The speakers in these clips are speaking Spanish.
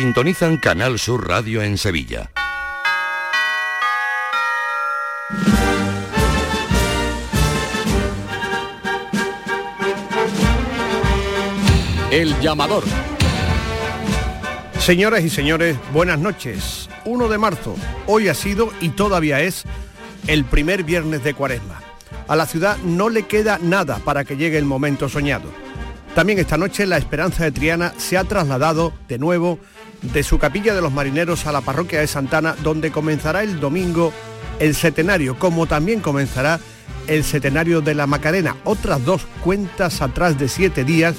Sintonizan Canal Sur Radio en Sevilla. El llamador. Señoras y señores, buenas noches. 1 de marzo, hoy ha sido y todavía es el primer viernes de cuaresma. A la ciudad no le queda nada para que llegue el momento soñado. También esta noche la Esperanza de Triana se ha trasladado de nuevo de su capilla de los marineros a la parroquia de Santana, donde comenzará el domingo el setenario, como también comenzará el setenario de la Macarena, otras dos cuentas atrás de siete días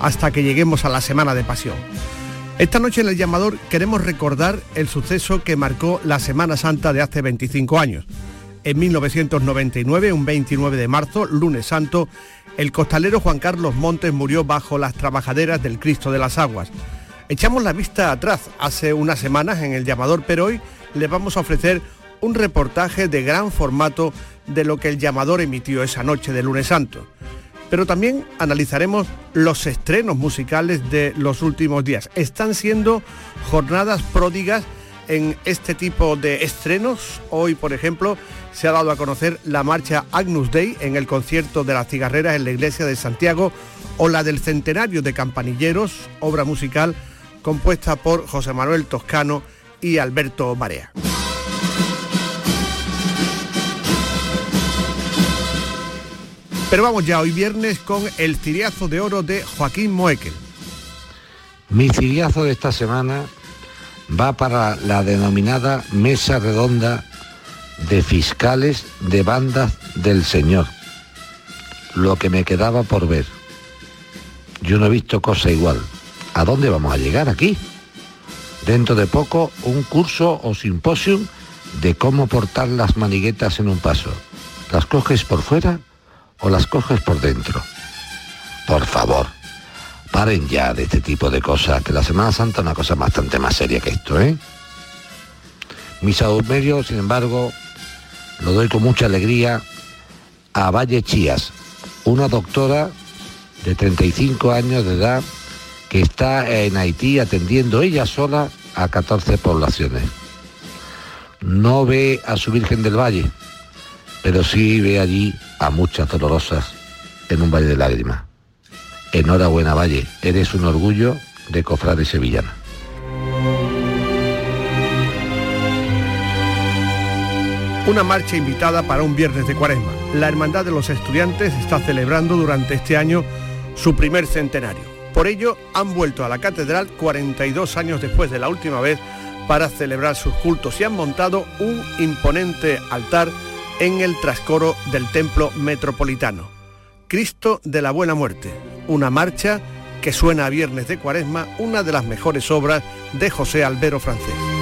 hasta que lleguemos a la Semana de Pasión. Esta noche en el llamador queremos recordar el suceso que marcó la Semana Santa de hace 25 años. En 1999, un 29 de marzo, lunes santo, el costalero Juan Carlos Montes murió bajo las trabajaderas del Cristo de las Aguas. Echamos la vista atrás hace unas semanas en el llamador, pero hoy les vamos a ofrecer un reportaje de gran formato de lo que el llamador emitió esa noche de lunes santo. Pero también analizaremos los estrenos musicales de los últimos días. Están siendo jornadas pródigas en este tipo de estrenos. Hoy, por ejemplo, se ha dado a conocer la marcha Agnus Dei en el concierto de las cigarreras en la iglesia de Santiago o la del centenario de Campanilleros, obra musical compuesta por José Manuel Toscano y Alberto Marea. Pero vamos ya hoy viernes con el ciriazo de oro de Joaquín Moekel. Mi ciriazo de esta semana va para la denominada Mesa Redonda de Fiscales de Bandas del Señor. Lo que me quedaba por ver. Yo no he visto cosa igual. ¿A dónde vamos a llegar aquí? Dentro de poco, un curso o simposium de cómo portar las maniguetas en un paso. ¿Las coges por fuera o las coges por dentro? Por favor, paren ya de este tipo de cosas, que la Semana Santa es una cosa bastante más seria que esto, ¿eh? Mi medio, sin embargo, lo doy con mucha alegría a Valle Chías, una doctora de 35 años de edad que está en Haití atendiendo ella sola a 14 poblaciones. No ve a su Virgen del Valle, pero sí ve allí a muchas dolorosas en un valle de lágrimas. Enhorabuena Valle, eres un orgullo de cofrade sevillana. Una marcha invitada para un viernes de cuaresma. La Hermandad de los Estudiantes está celebrando durante este año su primer centenario. Por ello, han vuelto a la catedral 42 años después de la última vez para celebrar sus cultos y han montado un imponente altar en el trascoro del templo metropolitano. Cristo de la Buena Muerte, una marcha que suena a Viernes de Cuaresma, una de las mejores obras de José Albero Francés.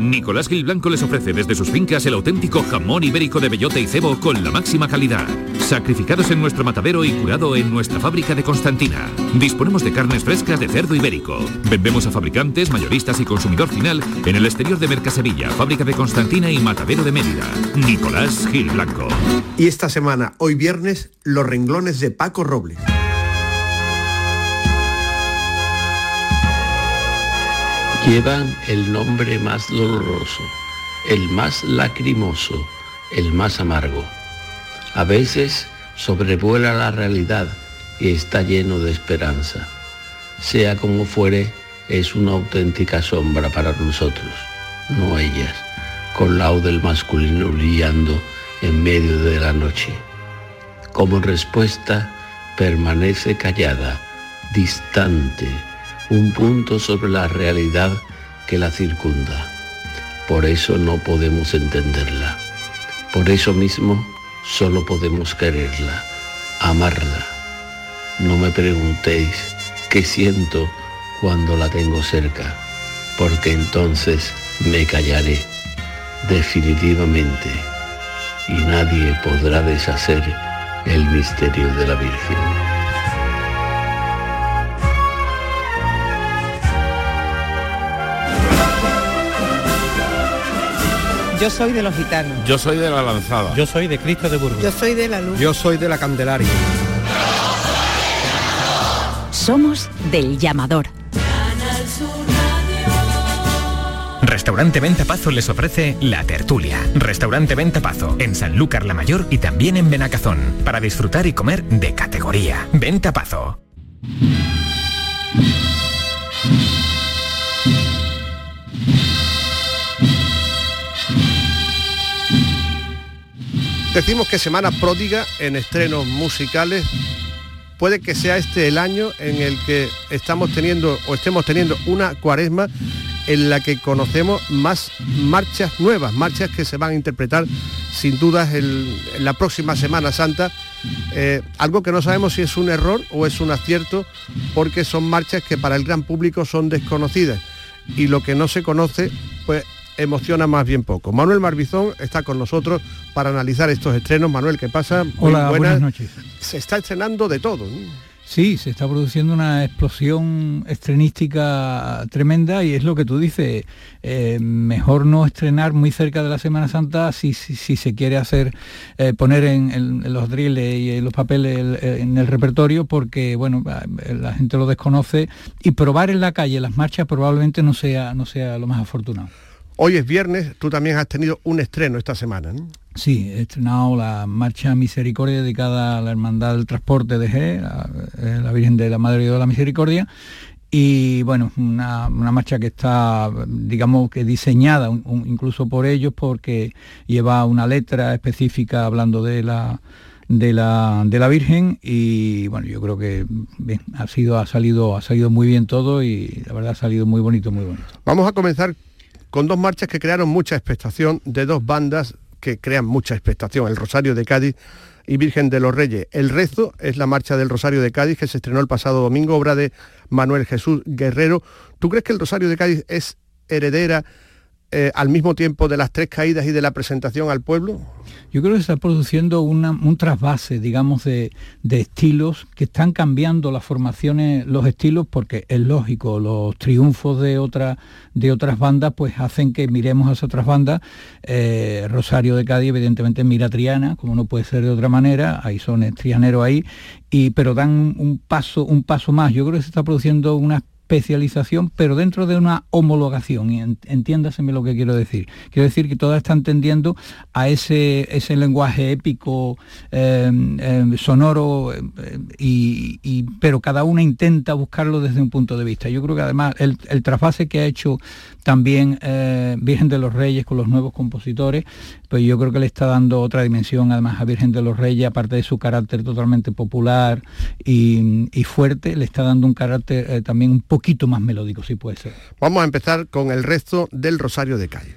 Nicolás Gil Blanco les ofrece desde sus fincas el auténtico jamón ibérico de bellota y cebo con la máxima calidad. Sacrificados en nuestro matadero y curado en nuestra fábrica de Constantina. Disponemos de carnes frescas de cerdo ibérico. Vendemos a fabricantes, mayoristas y consumidor final en el exterior de Mercasevilla, fábrica de Constantina y matadero de Mérida. Nicolás Gil Blanco. Y esta semana, hoy viernes, los renglones de Paco Robles. Llevan el nombre más doloroso, el más lacrimoso, el más amargo. A veces sobrevuela la realidad y está lleno de esperanza. Sea como fuere, es una auténtica sombra para nosotros, no ellas, con del masculino brillando en medio de la noche. Como respuesta, permanece callada, distante, un punto sobre la realidad que la circunda. Por eso no podemos entenderla. Por eso mismo solo podemos quererla, amarla. No me preguntéis qué siento cuando la tengo cerca, porque entonces me callaré definitivamente y nadie podrá deshacer el misterio de la Virgen. Yo soy de los gitanos. Yo soy de la lanzada. Yo soy de Cristo de Burgos. Yo soy de la luz. Yo soy de la Candelaria. Somos del llamador. Restaurante Venta Pazo les ofrece La Tertulia. Restaurante Venta Pazo en Sanlúcar la Mayor y también en Benacazón. Para disfrutar y comer de categoría. Venta Decimos que semana pródiga en estrenos musicales. Puede que sea este el año en el que estamos teniendo o estemos teniendo una cuaresma en la que conocemos más marchas nuevas, marchas que se van a interpretar sin dudas en, la próxima Semana Santa. Eh, algo que no sabemos si es un error o es un acierto, porque son marchas que para el gran público son desconocidas. Y lo que no se conoce, pues emociona más bien poco. Manuel Marbizón está con nosotros para analizar estos estrenos. Manuel, ¿qué pasa? Hola, buenas, noches. Se está estrenando de todo. Sí, se está produciendo una explosión estrenística tremenda y es lo que tú dices, eh, mejor no estrenar muy cerca de la Semana Santa si, si, se quiere hacer, eh, poner en, los drills y en los papeles en el repertorio porque, bueno, la gente lo desconoce y probar en la calle las marchas probablemente no sea, no sea lo más afortunado. Hoy es viernes, tú también has tenido un estreno esta semana. ¿no? Sí, he estrenado la Marcha Misericordia dedicada a la Hermandad del Transporte de G, eh, la, Virgen de la Madre de la Misericordia, y bueno, una, marcha que está, digamos que diseñada incluso por ellos porque lleva una letra específica hablando de la de la, de la Virgen y bueno, yo creo que ha sido, ha salido, ha salido muy bien todo y la verdad ha salido muy bonito, muy bonito. Vamos a comenzar con dos marchas que crearon mucha expectación de dos bandas que crean mucha expectación, el Rosario de Cádiz y Virgen de los Reyes. El rezo es la marcha del Rosario de Cádiz que se estrenó el pasado domingo, obra de Manuel Jesús Guerrero. ¿Tú crees que el Rosario de Cádiz es heredera eh, al mismo tiempo de las tres caídas y de la presentación al pueblo? Yo creo que se está produciendo un trasvase, digamos, de, estilos que están cambiando las formaciones, los estilos, porque es lógico, los triunfos de, otra, de otras bandas pues hacen que miremos a esas otras bandas. Eh, Rosario de Cádiz, evidentemente, mira Triana, como no puede ser de otra manera, hay son trianeros ahí, y, pero dan un paso, un paso más. Yo creo que se está produciendo una especialización, pero dentro de una homologación, y entiéndaseme lo que quiero decir. Quiero decir que todas están tendiendo a ese, ese lenguaje épico, em, em, sonoro, em, y, pero cada una intenta buscarlo desde un punto de vista. Yo creo que además el, el trasvase que ha hecho también eh, Virgen de los Reyes con los nuevos compositores, pues yo creo que le está dando otra dimensión además a Virgen de los Reyes, aparte de su carácter totalmente popular y, fuerte, le está dando un carácter eh, también un poquito más melódico, si puede ser. Vamos a empezar con el resto del Rosario de Calles.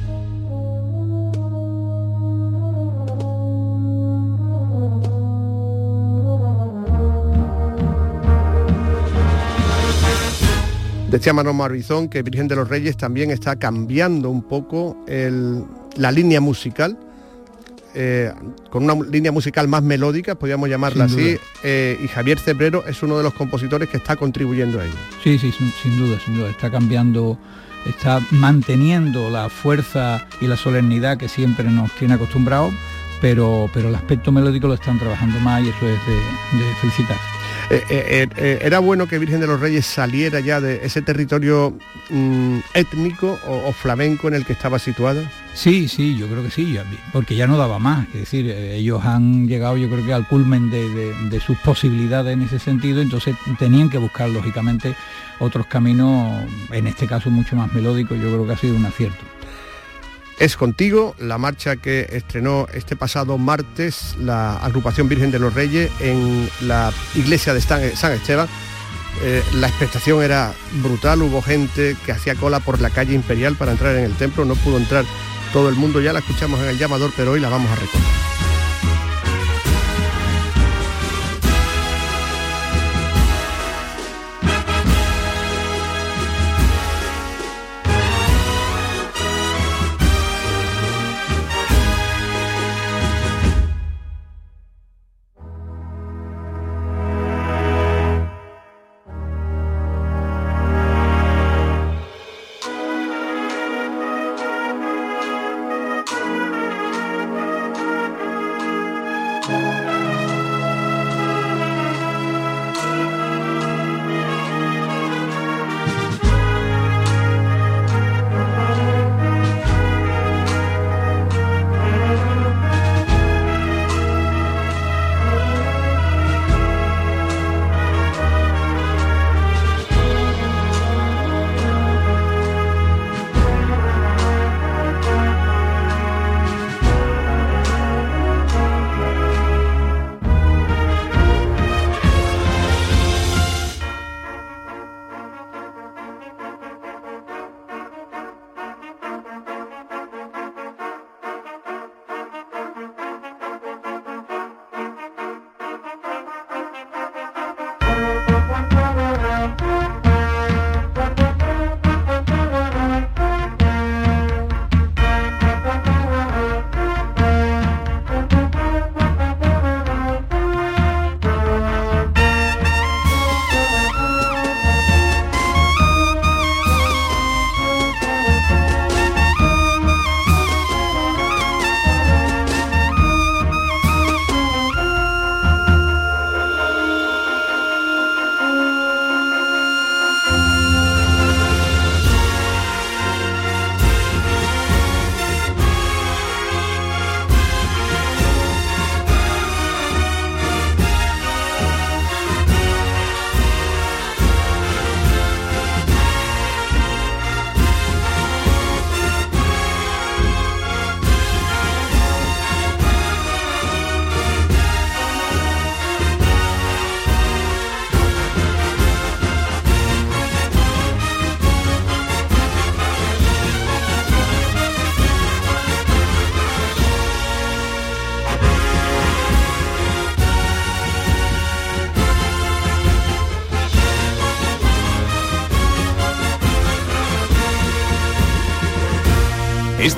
Decía Manuel Marbizón que Virgen de los Reyes también está cambiando un poco la línea musical, eh, con una línea musical más melódica, podríamos llamarla así, eh, y Javier Cebrero es uno de los compositores que está contribuyendo a ello. Sí, sí, sin, duda, sin duda, está cambiando, está manteniendo la fuerza y la solemnidad que siempre nos tiene acostumbrados, pero, pero el aspecto melódico lo están trabajando más y eso es de, de felicitar. Eh, eh, eh, ¿Era bueno que Virgen de los Reyes saliera ya de ese territorio mm, étnico o, flamenco en el que estaba situado? Sí, sí, yo creo que sí, porque ya no daba más. Es decir, ellos han llegado yo creo que al culmen de, sus posibilidades en ese sentido, entonces tenían que buscar lógicamente otros caminos, en este caso mucho más melódicos, yo creo que ha sido un acierto. Es contigo, la marcha que estrenó este pasado martes la agrupación Virgen de los Reyes en la iglesia de San Esteban. Eh, la expectación era brutal, hubo gente que hacía cola por la calle imperial para entrar en el templo, no pudo entrar todo el mundo, ya la escuchamos en el llamador, pero hoy la vamos a recordar.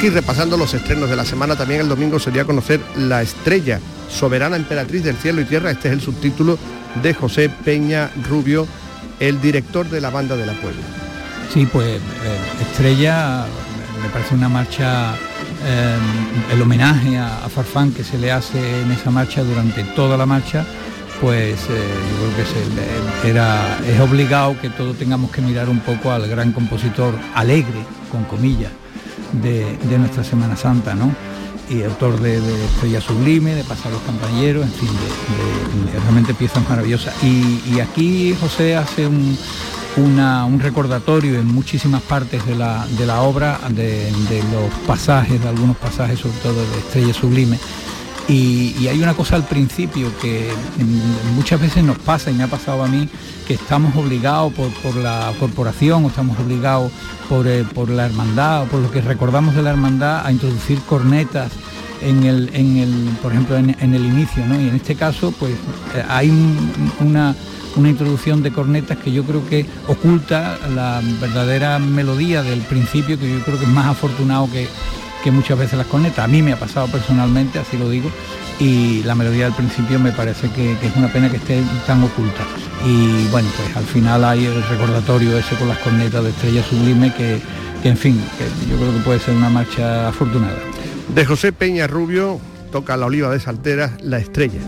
Aquí repasando los estrenos de la semana, también el domingo se dio a conocer La Estrella, soberana emperatriz del cielo y tierra. Este es el subtítulo de José Peña Rubio, el director de la banda de la Puebla. Sí, pues eh, Estrella me parece una marcha, eh, el homenaje a, Farfán que se le hace en esa marcha durante toda la marcha, pues eh, yo creo que era, es obligado que todos tengamos que mirar un poco al gran compositor alegre, con comillas, de, nuestra Semana Santa, ¿no? y autor de, Estrella Sublime, de Pasar los Compañeros, en fin, de, realmente piezas maravillosas. Y, aquí José hace un, recordatorio en muchísimas partes de la, obra, de, los pasajes, de algunos pasajes, sobre todo de Estrella Sublime. Y, hay una cosa al principio que muchas veces nos pasa y me ha pasado a mí, que estamos obligados por, la corporación o estamos obligados eh, por, la hermandad o por lo que recordamos de la hermandad a introducir cornetas en el, en el por ejemplo, en, el inicio, ¿no? Y en este caso, pues eh, hay una, una introducción de cornetas que yo creo que oculta la verdadera melodía del principio, que yo creo que es más afortunado que, que muchas veces las cornetas. A mí me ha pasado personalmente, así lo digo, y la melodía del principio me parece que, es una pena que esté tan oculta. Y bueno, pues al final hay el recordatorio ese con las cornetas de Estrella Sublime que, en fin, yo creo que puede ser una marcha afortunada. De José Peña Rubio toca la oliva de Salteras, La Estrella.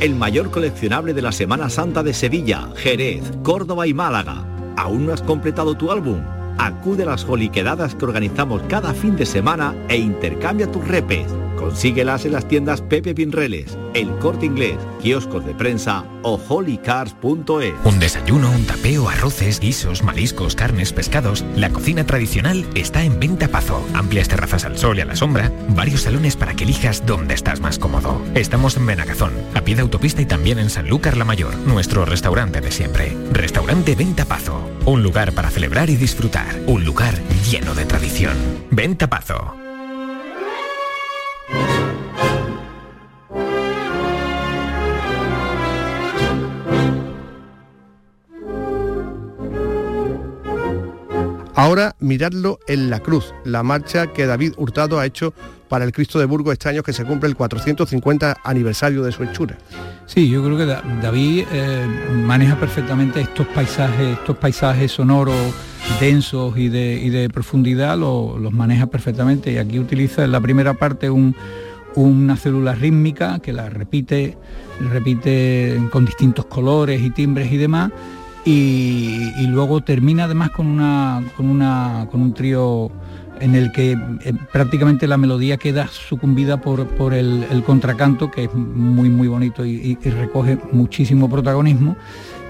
El mayor coleccionable de la Semana Santa de Sevilla, Jerez, Córdoba y Málaga. ¿Aún no has completado tu álbum? Acude a las joliquedadas que organizamos cada fin de semana e intercambia tus repes. Consíguelas en las tiendas Pepe Pinreles, El Corte Inglés, kioscos de prensa o holycars.es. Un desayuno, un tapeo, arroces, guisos, mariscos, carnes, pescados. La cocina tradicional está en Venta Pazo. Amplias terrazas al sol y a la sombra, varios salones para que elijas dónde estás más cómodo. Estamos en Benagazón, a pie de autopista y también en Sanlúcar la Mayor, nuestro restaurante de siempre. Restaurante Venta Pazo. Un lugar para celebrar y disfrutar. Un lugar lleno de tradición. Venta Pazo. Ahora miradlo en la cruz, la marcha que David Hurtado ha hecho para el Cristo de Burgos este año que se cumple el 450 aniversario de su hechura. Sí, yo creo que David eh, maneja perfectamente estos paisajes, estos paisajes sonoros densos y de, profundidad los maneja perfectamente y aquí utiliza en la primera parte una célula rítmica que la repite, repite con distintos colores y timbres y demás y, luego termina además con, una, con, una, con un trío en el que eh, prácticamente la melodía queda sucumbida por, por el, contracanto, que es muy muy bonito y, recoge muchísimo protagonismo.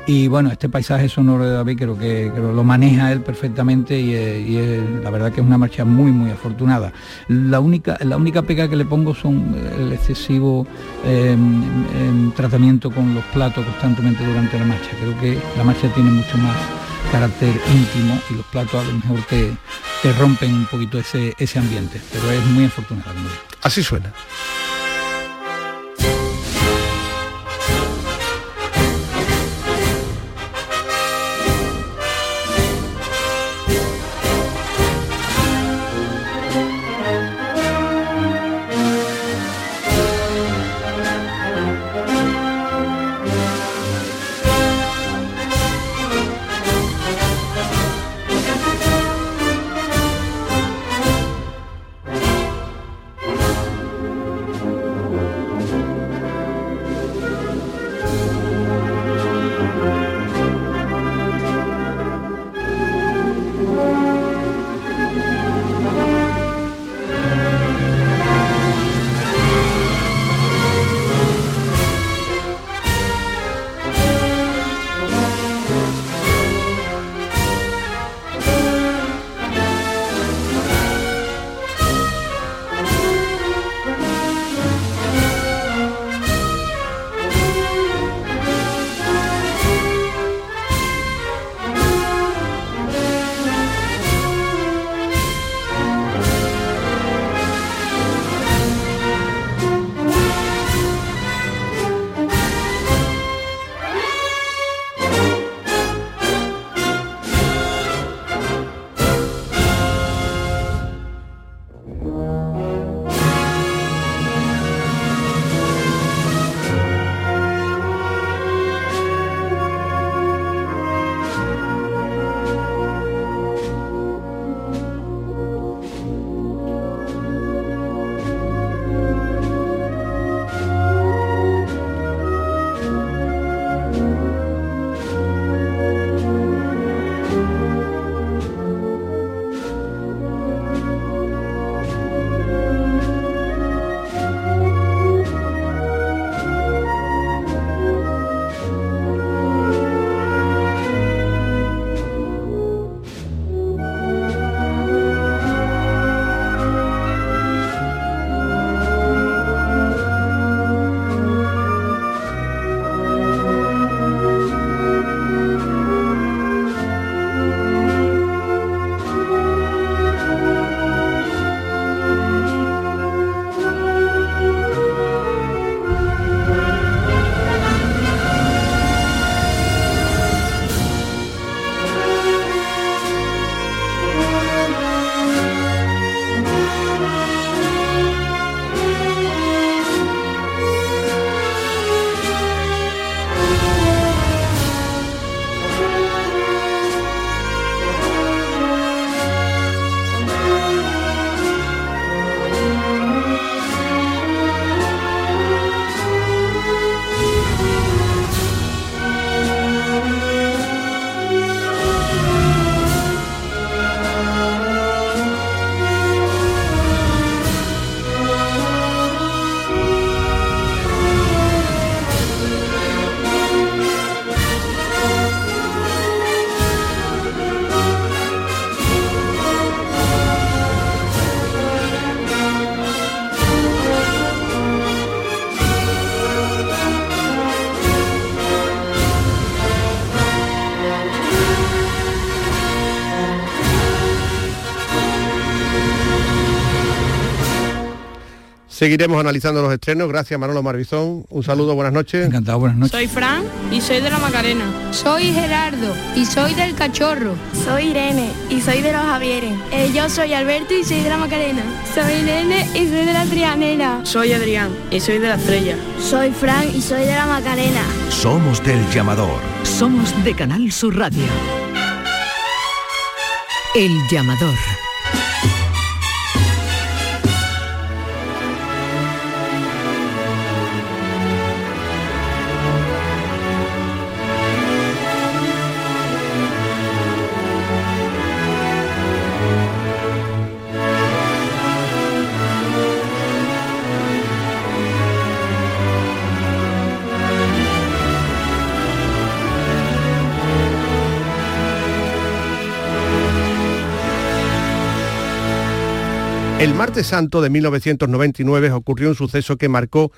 Y bueno, este paisaje sonoro de David creo que, lo maneja él perfectamente y, la verdad que es una marcha muy muy afortunada. La única, la única pega que le pongo son el excesivo em, em, tratamiento con los platos constantemente durante la marcha. Creo que la marcha tiene mucho más carácter íntimo y los platos a lo mejor te, rompen un poquito ese, ese ambiente, pero es muy afortunado. Así suena. Seguiremos analizando los estrenos. Gracias Manolo Marbizón. Un saludo, buenas noches. Encantado, buenas noches. Soy Fran y soy de la Macarena. Soy Gerardo y soy del Cachorro. Soy Irene y soy de los Javieres. Eh, yo soy Alberto y soy de la Macarena. Soy Irene y soy de la Trianera. Soy Adrián y soy de la Estrella. Soy Fran y soy de la Macarena. Somos del Llamador. Somos de Canal Sur Radio. El llamador. El martes santo de 1999 ocurrió un suceso que marcó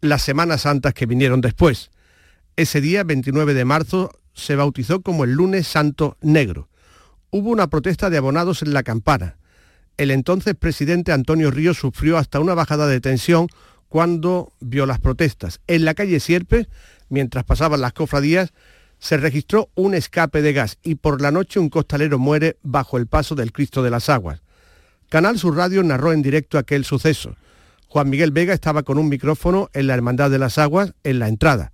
las Semanas Santas que vinieron después. Ese día, 29 de marzo, se bautizó como el lunes santo negro. Hubo una protesta de abonados en la campana. El entonces presidente Antonio Ríos sufrió hasta una bajada de tensión cuando vio las protestas. En la calle Sierpe, mientras pasaban las cofradías, se registró un escape de gas y por la noche un costalero muere bajo el paso del Cristo de las Aguas. Canal Sur Radio narró en directo aquel suceso. Juan Miguel Vega estaba con un micrófono en la Hermandad de las Aguas en la entrada.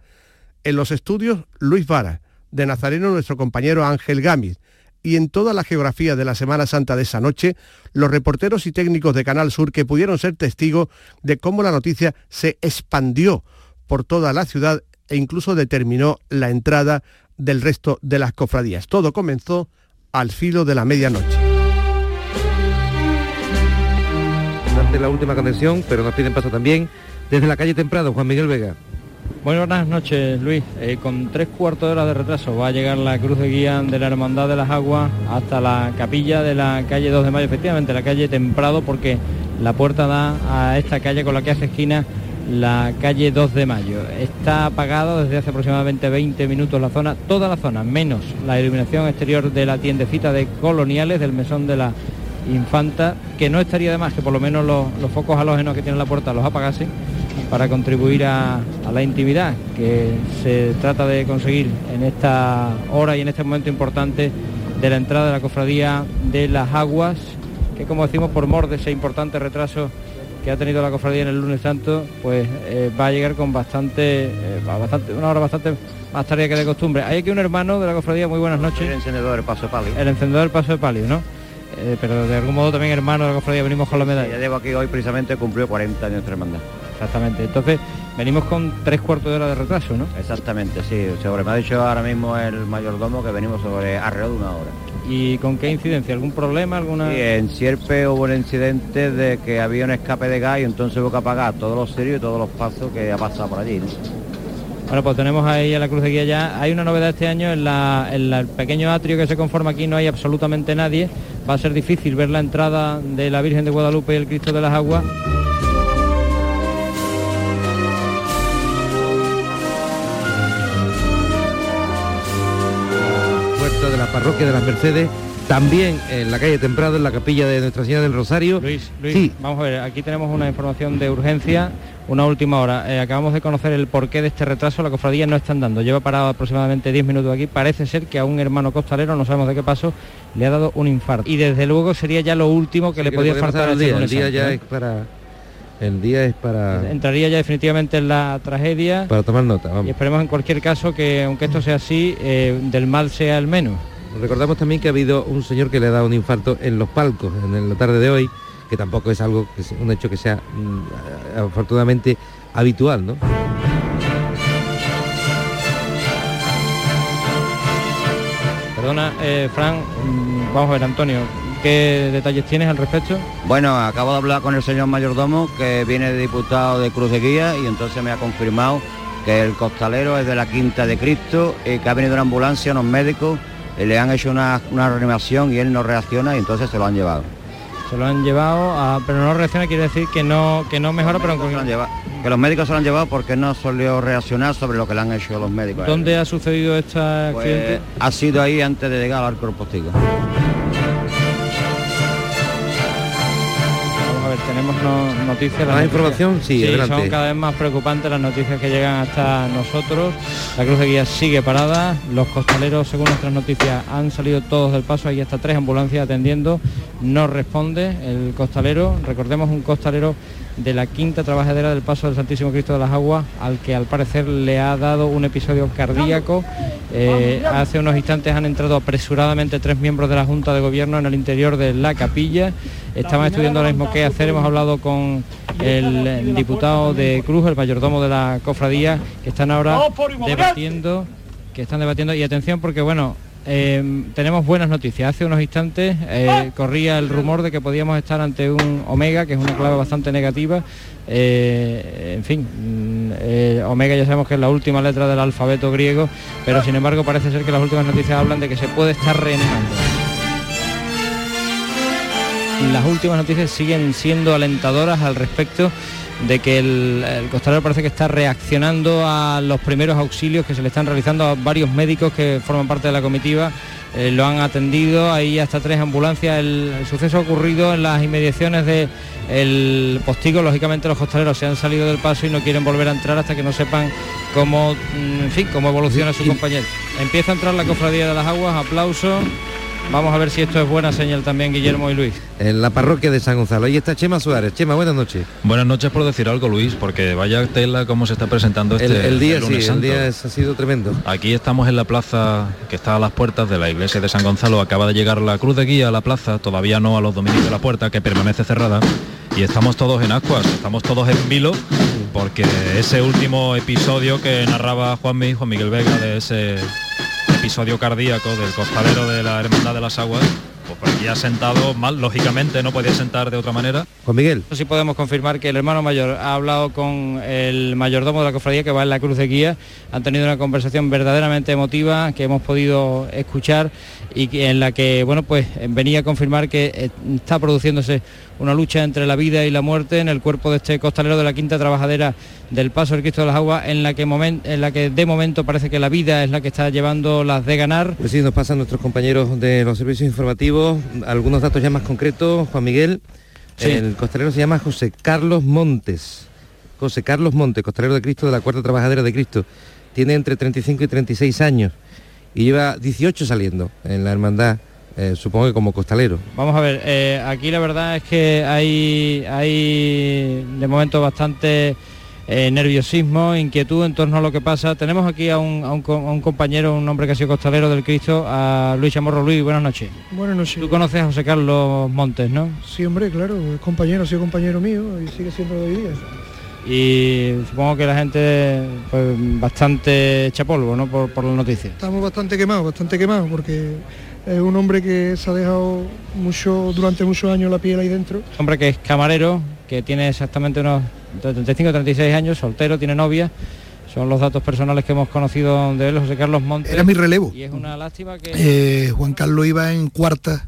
En los estudios, Luis Vara, de Nazareno nuestro compañero Ángel Gámez, y en toda la geografía de la Semana Santa de esa noche, los reporteros y técnicos de Canal Sur que pudieron ser testigos de cómo la noticia se expandió por toda la ciudad e incluso determinó la entrada del resto de las cofradías. Todo comenzó al filo de la medianoche. De la última conexión, pero nos piden paso también desde la calle Temprado, Juan Miguel Vega. Buenas noches, Luis. Eh, con tres cuartos de hora de retraso va a llegar la cruz de guía de la Hermandad de las Aguas hasta la capilla de la calle 2 de Mayo, efectivamente, la calle Temprado, porque la puerta da a esta calle con la que hace esquina la calle 2 de Mayo. Está apagado desde hace aproximadamente 20 minutos la zona, toda la zona, menos la iluminación exterior de la tiendecita de coloniales del mesón de la Infanta, que no estaría de más que por lo menos los, focos halógenos que tiene la puerta los apagase para contribuir a, la intimidad que se trata de conseguir en esta hora y en este momento importante de la entrada de la cofradía de las aguas, que como decimos por mor de ese importante retraso que ha tenido la cofradía en el lunes santo, pues eh, va a llegar con bastante, eh, bastante, una hora bastante más tarde que de costumbre. Hay aquí un hermano de la cofradía, muy buenas noches. El encendedor del paso de palio. El encendedor del paso de palio, ¿no? Eh, pero de algún modo también hermano de la cofradía venimos con la medalla. ya llevo aquí hoy precisamente cumplió 40 años de hermandad. Exactamente, entonces venimos con tres cuartos de hora de retraso, ¿no? Exactamente, sí, sobre me ha dicho ahora mismo el mayordomo que venimos sobre alrededor de una hora. ¿Y con qué incidencia? ¿Algún problema? alguna? Sí, en Sierpe hubo el incidente de que había un escape de gas y entonces hubo que apagar todos los sirios y todos los pasos que ha pasado por allí. Bueno, pues tenemos ahí a la cruz de guía ya. Hay una novedad este año, en, el pequeño atrio que se conforma aquí no hay absolutamente nadie. Va a ser difícil ver la entrada de la Virgen de Guadalupe y el Cristo de las Aguas. Puerto de la parroquia de las Mercedes también en la calle Temprado, en la capilla de Nuestra Señora del Rosario. Luis, Luis vamos a ver, aquí tenemos una información de urgencia una última hora. Eh, acabamos de conocer el porqué de este retraso. La cofradía no está andando. Lleva parado aproximadamente 10 minutos aquí. Parece ser que a un hermano costalero, no sabemos de qué pasó, le ha dado un infarto. Y desde luego sería ya lo último que le podía faltar al día. El día ya ¿eh? es para... El día es para... Entraría ya definitivamente en la tragedia. Para tomar nota, Y esperemos en cualquier caso que, aunque esto sea así, eh, del mal sea el menos. Recordamos también que ha habido un señor que le ha dado un infarto en los palcos en la tarde de hoy que tampoco es algo, que un hecho que sea mm, afortunadamente habitual, ¿no? Perdona, eh, Fran, mm, vamos a ver, Antonio, ¿qué detalles tienes al respecto? Bueno, acabo de hablar con el señor mayordomo, que viene de diputado de Cruz de Guía, y entonces me ha confirmado que el costalero es de la Quinta de Cristo, y que ha venido una ambulancia, unos médicos, le han hecho una, una reanimación y él no reacciona y entonces se lo han llevado se lo han llevado, pero no reacciona quiere decir que no que no mejora, pero que los médicos se lo han llevado porque no solió reaccionar sobre lo que le han hecho los médicos. ¿Dónde ha sucedido esta pues, Ha sido ahí antes de llegar al cuerpo. Tenemos noticias. La información, sí, son cada vez más preocupantes las noticias que llegan hasta nosotros. La cruz de guía sigue parada. Los costaleros, según nuestras noticias, han salido todos del paso. Hay hasta tres ambulancias atendiendo. No responde el costalero. Recordemos un costalero de la quinta trabajadera del paso del Santísimo Cristo de las Aguas, al que al parecer le ha dado un episodio cardíaco. Eh, hace unos instantes han entrado apresuradamente tres miembros de la Junta de Gobierno en el interior de la capilla. Estaban estudiando ahora mismo qué hacer. Hemos hablado con el diputado de Cruz, el mayordomo de la cofradía, que están ahora debatiendo, que están debatiendo. Y atención porque bueno, eh, tenemos buenas noticias. Hace unos instantes eh, corría el rumor de que podíamos estar ante un Omega, que es una clave bastante negativa. Eh, en fin, mm, Omega ya sabemos que es la última letra del alfabeto griego, pero sin embargo parece ser que las últimas noticias hablan de que se puede estar reanimando. Las últimas noticias siguen siendo alentadoras al respecto de que el, costalero parece que está reaccionando a los primeros auxilios que se le están realizando a varios médicos que forman parte de la comitiva. Eh, lo han atendido, hay hasta tres ambulancias. El, suceso ha ocurrido en las inmediaciones del el postigo. Lógicamente los costaleros se han salido del paso y no quieren volver a entrar hasta que no sepan cómo, mm, en fin, cómo evoluciona su compañero. Empieza a entrar la cofradía de las aguas, aplauso. Vamos a ver si esto es buena señal también, Guillermo y Luis. En la parroquia de San Gonzalo. Ahí está Chema Suárez. Chema, buenas noches. Buenas noches por decir algo, Luis, porque vaya tela cómo se está presentando este el, día. sí, el día ha sido tremendo. Aquí estamos en la plaza que está a las puertas de la iglesia de San Gonzalo. Acaba de llegar la cruz de guía a la plaza, todavía no a los dominios de la puerta, que permanece cerrada. Y estamos todos en ascuas, estamos todos en vilo, porque ese último episodio que narraba Juan, Juan Miguel Vega de ese episodio cardíaco del costalero de la Hermandad de las Aguas, pues aquí ha sentado mal, lógicamente no podía sentar de otra manera. Juan Miguel. Sí podemos confirmar que el hermano mayor ha hablado con el mayordomo de la cofradía que va en la cruz de guía. Han tenido una conversación verdaderamente emotiva que hemos podido escuchar y en la que bueno pues venía a confirmar que eh, está produciéndose una lucha entre la vida y la muerte en el cuerpo de este costalero de la quinta trabajadera del Paso del Cristo de las Aguas, en la que, en la que de momento parece que la vida es la que está llevando las de ganar. Pues sí, nos pasan nuestros compañeros de los servicios informativos algunos datos ya más concretos, Juan Miguel. El costalero se llama José Carlos Montes. José Carlos Montes, costalero de Cristo de la Cuarta Trabajadera de Cristo. Tiene entre 35 y 36 años y lleva 18 saliendo en la hermandad eh, supongo que como costalero. Vamos a ver, eh, aquí la verdad es que hay, hay de momento bastante eh, nerviosismo, inquietud en torno a lo que pasa. Tenemos aquí a un, compañero, un hombre que ha sido costalero del Cristo, a Luis Chamorro. Luis, buenas noches. Buenas noches. Tú conoces a José Carlos Montes, ¿no? Sí, hombre, claro, es compañero, ha sido compañero mío y sigue siendo de hoy día. Y supongo que la gente pues bastante echa polvo, ¿no? Por, por las noticias. Estamos bastante quemados, bastante quemados, porque es un hombre que se ha dejado mucho durante muchos años la piel ahí dentro. Hombre que es camarero, que tiene exactamente unos 35 36 años, soltero, tiene novia. Son los datos personales que hemos conocido de él, José Carlos Montes. Era mi relevo. Y es una lástima que... Eh, Juan Carlos iba en cuarta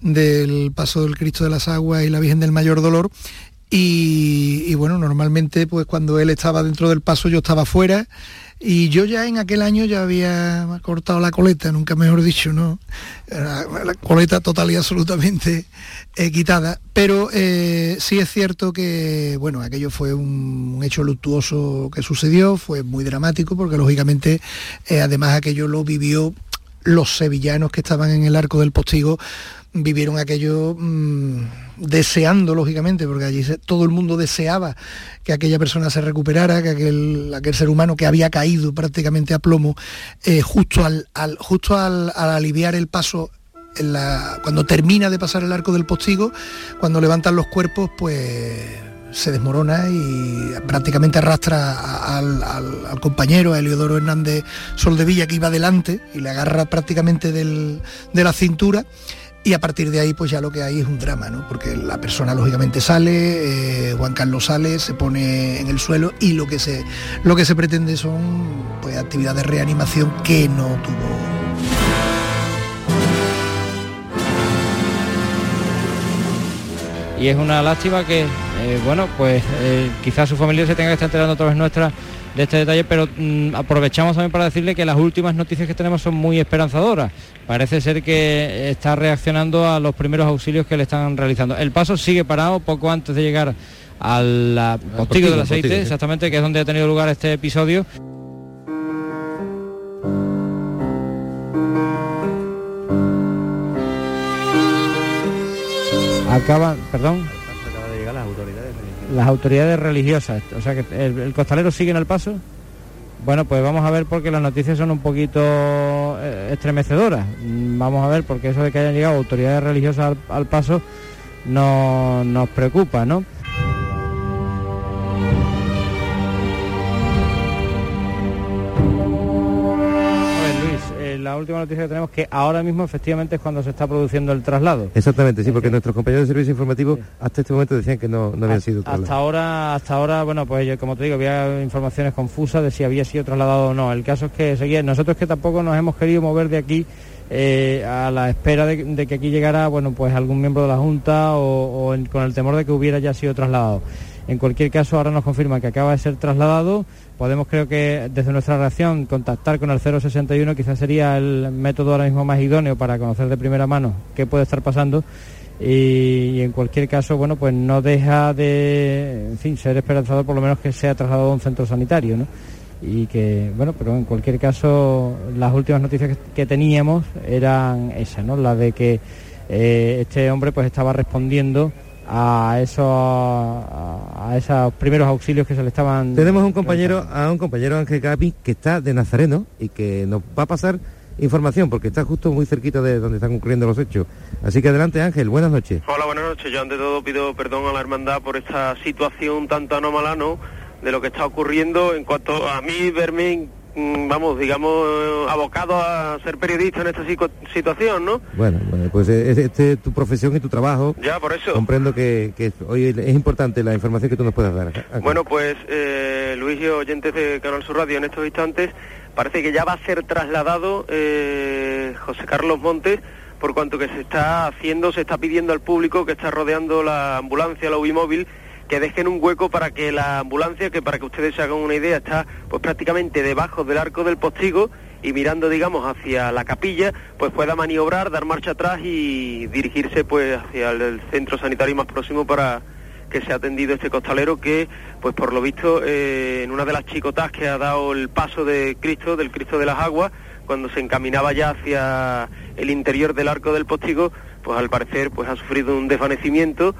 del Paso del Cristo de las Aguas y la Virgen del Mayor Dolor y, y, bueno, normalmente pues cuando él estaba dentro del paso yo estaba fuera y yo ya en aquel año ya había cortado la coleta, nunca mejor dicho, ¿no? La, coleta total y absolutamente eh, quitada. Pero eh, sí es cierto que, bueno, aquello fue un, hecho luctuoso que sucedió, fue muy dramático porque lógicamente eh, además aquello lo vivió los sevillanos que estaban en el arco del postigo vivieron aquello mm, deseando, lógicamente, porque allí todo el mundo deseaba que aquella persona se recuperara, que aquel, ser humano que había caído prácticamente a plomo, eh, justo, al, justo al, aliviar el paso cuando termina de pasar el arco del postigo, cuando levantan los cuerpos, pues se desmorona y prácticamente arrastra al, compañero, a Eliodoro Hernández Soldevilla, que iba delante, y le agarra prácticamente de la cintura y a partir de ahí pues ya lo que hay es un drama, ¿no? Porque la persona lógicamente sale, eh, Juan Carlos sale, se pone en el suelo y lo que se, lo que se pretende son pues actividades de reanimación que no tuvo. Y es una lástima que, eh, bueno, pues eh, quizás su familia se tenga que estar enterando a través nuestra de este detalle, pero mm, aprovechamos también para decirle que las últimas noticias que tenemos son muy esperanzadoras. Parece ser que está reaccionando a los primeros auxilios que le están realizando. El paso sigue parado poco antes de llegar al postigo del aceite, exactamente, que es donde ha tenido lugar este episodio. Acaba, perdón. las autoridades religiosas, o sea que el, costalero sigue en el paso. Bueno, pues vamos a ver porque las noticias son un poquito eh, estremecedoras. Mm, vamos a ver porque eso de que hayan llegado autoridades religiosas al, paso no, nos preocupa, ¿no? La última noticia que tenemos que ahora mismo efectivamente es cuando se está produciendo el traslado. Exactamente, sí, porque nuestros compañeros de servicio informativo hasta este momento decían que no, no habían sido trasladados. Hasta ahora, hasta ahora, bueno, pues yo, como te digo, había informaciones confusas de si había sido trasladado o no. El caso es que seguía, nosotros que tampoco nos hemos querido mover de aquí eh, a la espera de, que aquí llegara, bueno, pues algún miembro de la Junta o, con el temor de que hubiera ya sido trasladado. En cualquier caso, ahora nos confirma que acaba de ser trasladado podemos creo que desde nuestra reacción contactar con el 061 quizás sería el método ahora mismo más idóneo para conocer de primera mano qué puede estar pasando. Y, en cualquier caso bueno pues no deja de ser esperanzador por lo menos que sea trasladado a un centro sanitario ¿no? y que bueno pero en cualquier caso las últimas noticias que, teníamos eran esas no la de que eh, este hombre pues estaba respondiendo a esos a esos primeros auxilios que se le estaban tenemos un compañero a un compañero Ángel Capi que está de Nazareno y que nos va a pasar información porque está justo muy cerquita de donde están ocurriendo los hechos. Así que adelante Ángel buenas noches. Hola buenas noches. Yo ante todo pido perdón a la hermandad por esta situación tanto anómala no de lo que está ocurriendo en cuanto a mí verme vamos, digamos, abocado a ser periodista en esta situación, ¿no? Bueno, pues es, este tu profesión y tu trabajo. Ya, por eso. Comprendo que, hoy es importante la información que tú nos puedas dar. Bueno, pues eh, Luis y oyentes de Canal Sur Radio en estos instantes, parece que ya va a ser trasladado eh, José Carlos Montes por cuanto que se está haciendo, se está pidiendo al público que está rodeando la ambulancia, la móvil que dejen un hueco para que la ambulancia, que para que ustedes se hagan una idea, está pues prácticamente debajo del arco del postigo y mirando, digamos, hacia la capilla, pues pueda maniobrar, dar marcha atrás y dirigirse pues hacia el, centro sanitario más próximo para que sea atendido este costalero que, pues por lo visto, eh, en una de las chicotas que ha dado el paso de Cristo, del Cristo de las Aguas, cuando se encaminaba ya hacia el interior del arco del postigo, pues al parecer pues ha sufrido un desvanecimiento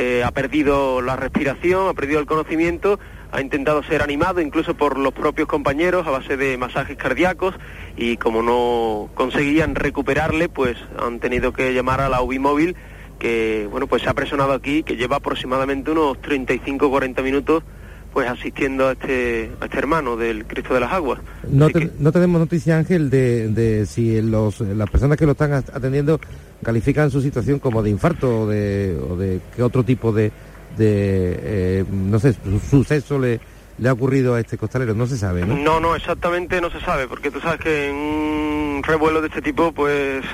eh, ha perdido la respiración, ha perdido el conocimiento, ha intentado ser animado incluso por los propios compañeros a base de masajes cardíacos y como no conseguían recuperarle, pues han tenido que llamar a la UBI móvil que bueno pues se ha presionado aquí, que lleva aproximadamente unos 35-40 minutos pues asistiendo a este, a este hermano del Cristo de las Aguas. No, no tenemos noticia, Ángel, de, si los, las personas que lo están atendiendo califican su situación como de infarto o de, o de qué otro tipo de, de eh, no sé, suceso le, le ha ocurrido a este costalero, no se sabe, ¿no? No, no, exactamente no se sabe, porque tú sabes que en un revuelo de este tipo, pues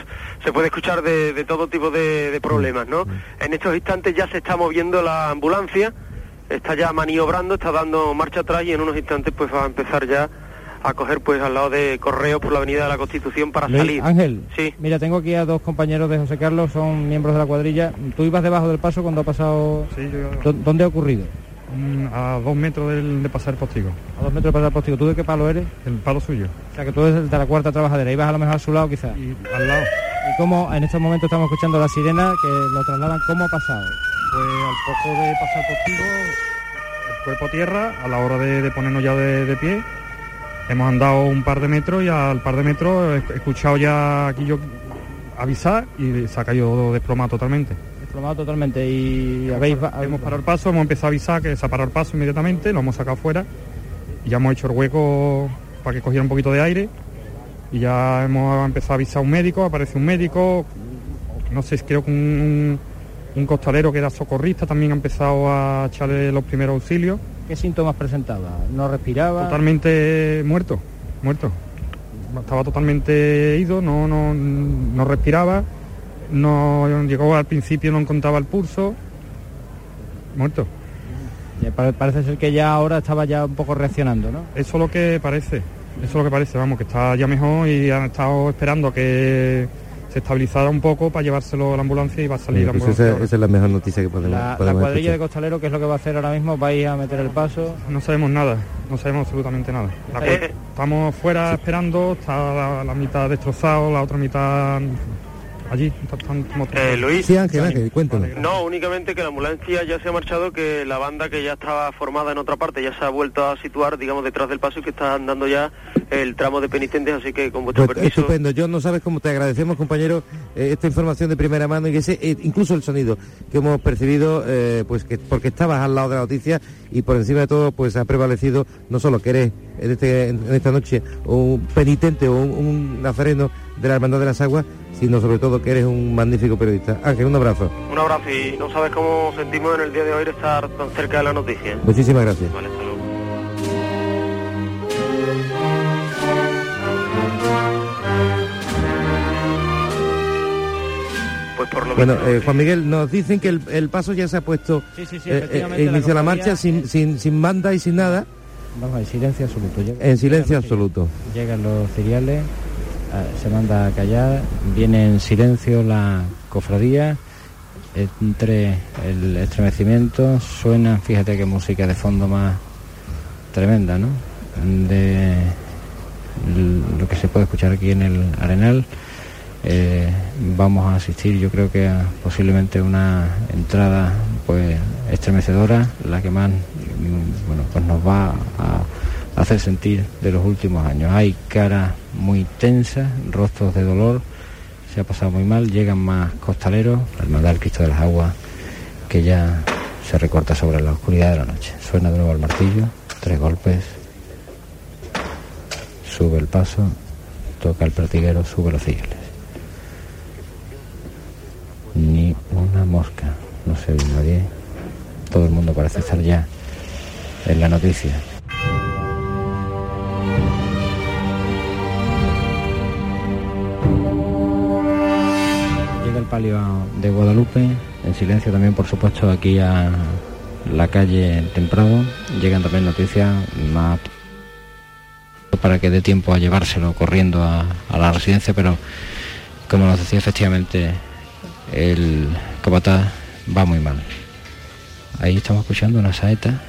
se puede escuchar de, todo tipo de, de problemas, ¿no? Mm. En estos instantes ya se está moviendo la ambulancia, está ya maniobrando, está dando marcha atrás y en unos instantes pues va a empezar ya a coger pues al lado de Correos por la Avenida de la Constitución para salir. Ángel, sí. mira, tengo aquí a dos compañeros de José Carlos, son miembros de la cuadrilla. ¿Tú ibas debajo del paso cuando ha pasado? Sí, yo... ¿Dónde ha ocurrido? Mm, a dos metros de pasar el postigo. A dos metros de pasar el postigo. ¿Tú de qué palo eres? El palo suyo. O sea, que tú eres de la cuarta trabajadera. ¿Ibas a lo mejor a su lado quizás? Y al lado. ¿Y cómo en estos momentos estamos escuchando la sirena que lo trasladan? ¿Cómo ha pasado? Pues al poco de pasar el postigo cuerpo a tierra a la hora de, ponernos ya de, pie. Hemos andado un par de metros y al par de metros he escuchado ya aquí yo avisar y se ha caído desplomado totalmente. Desplomado totalmente y habéis... Hemos parado el paso, hemos empezado a avisar que se ha parado el paso inmediatamente, lo hemos sacado fuera y ya hemos hecho el hueco para que cogiera un poquito de aire y ya hemos empezado a avisar a un médico, aparece un médico, no sé, creo que un un costalero que era socorrista también ha empezado a echarle los primeros auxilios. ¿Qué síntomas presentaba? ¿No respiraba? Totalmente muerto, muerto. Estaba totalmente ido, no, no, no respiraba, no llegó al principio, no encontraba el pulso, muerto. Parece ser que ya ahora estaba ya un poco reaccionando, ¿no? Eso es lo que parece, eso es lo que parece, vamos, que está ya mejor y han estado esperando que se estabilizara un poco para llevárselo a la ambulancia y va a salir la pues esa, es la mejor noticia que podemos La, la cuadrilla de costalero, ¿qué es lo que va a hacer ahora mismo? ¿Vais a meter el paso? No sabemos nada, no sabemos absolutamente nada. estamos fuera esperando, está la, mitad destrozado, la otra mitad allí. Eh, Luis. Sí, Ángel, Ángel, cuéntanos. No, únicamente que la ambulancia ya se ha marchado, que la banda que ya estaba formada en otra parte ya se ha vuelto a situar, digamos, detrás del paso y que está andando ya el tramo de penitentes, así que con vuestro Pues, permiso. Estupendo, yo no sabes cómo te agradecemos, compañero, eh, esta información de primera mano y ese, eh, incluso el sonido que hemos percibido, eh, pues que porque estabas al lado de la noticia y por encima de todo, pues ha prevalecido no solo que eres en, este- en esta noche un penitente o un, un nazareno de la Hermandad de las Aguas, sino sobre todo que eres un magnífico periodista. Ángel, un abrazo. Un abrazo y no sabes cómo sentimos en el día de hoy estar tan cerca de la noticia. Muchísimas gracias. Vale. Pues por lo Bueno, eh, Juan Miguel, nos dicen que el, el paso ya se ha puesto, Sí, sí, sí, eh, efectivamente, eh, la inició la, marcha sin, sin, sin banda y sin nada, Vamos, en silencio absoluto. Llega- en silencio absoluto. Llegan los ciriales, ah, se manda a callar, viene en silencio la cofradía, entre el estremecimiento suena, fíjate qué música de fondo más tremenda, ¿no? De lo que se puede escuchar aquí en el Arenal. Eh, vamos a asistir, yo creo que posiblemente una entrada pues estremecedora, la que más mm, bueno pues nos va a hacer sentir de los últimos años. Hay caras muy tensas, rostros de dolor, se ha pasado muy mal, llegan más costaleros, al mandar el Cristo de las Aguas, que ya se recorta sobre la oscuridad de la noche. Suena de nuevo el martillo, tres golpes, sube el paso, toca el pertiguero, sube los cieles. Ni una mosca, no se ve nadie. Todo el mundo parece estar ya en la noticia. De Guadalupe, en silencio también, por supuesto, aquí a la calle Temprado. Llegan también noticias más para que dé tiempo a llevárselo corriendo a, a la residencia, pero como nos decía efectivamente el capataz va muy mal. Ahí estamos escuchando una saeta.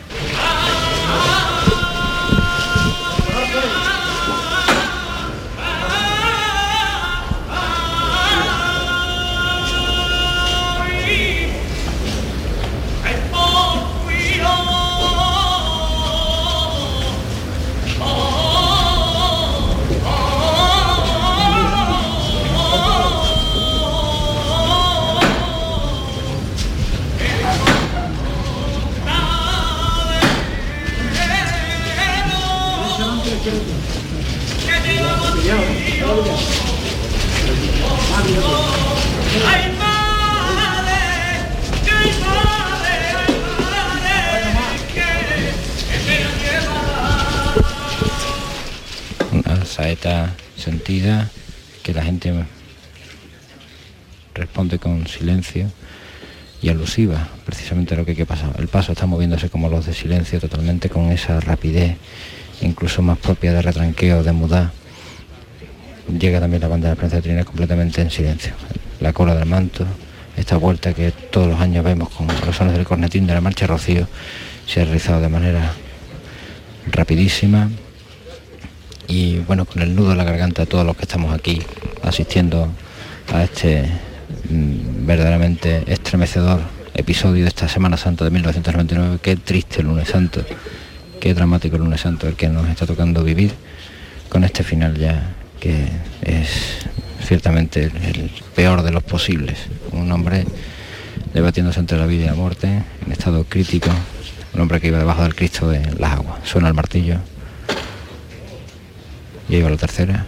Y alusiva, precisamente a lo que hay que pasar. El paso está moviéndose como los de silencio, totalmente con esa rapidez, incluso más propia de retranqueo, de mudar. Llega también la banda de la prensa de Trinidad completamente en silencio. La cola del manto, esta vuelta que todos los años vemos con los sones del cornetín de la marcha Rocío, se ha realizado de manera rapidísima y bueno, con el nudo en la garganta de todos los que estamos aquí asistiendo a este verdaderamente estremecedor episodio de esta Semana Santa de 1999. Qué triste lunes santo, qué dramático lunes santo el que nos está tocando vivir con este final ya que es ciertamente el, el peor de los posibles. Un hombre debatiéndose entre la vida y la muerte, en estado crítico, un hombre que iba debajo del Cristo de las aguas. Suena el martillo. Y ahí va la tercera.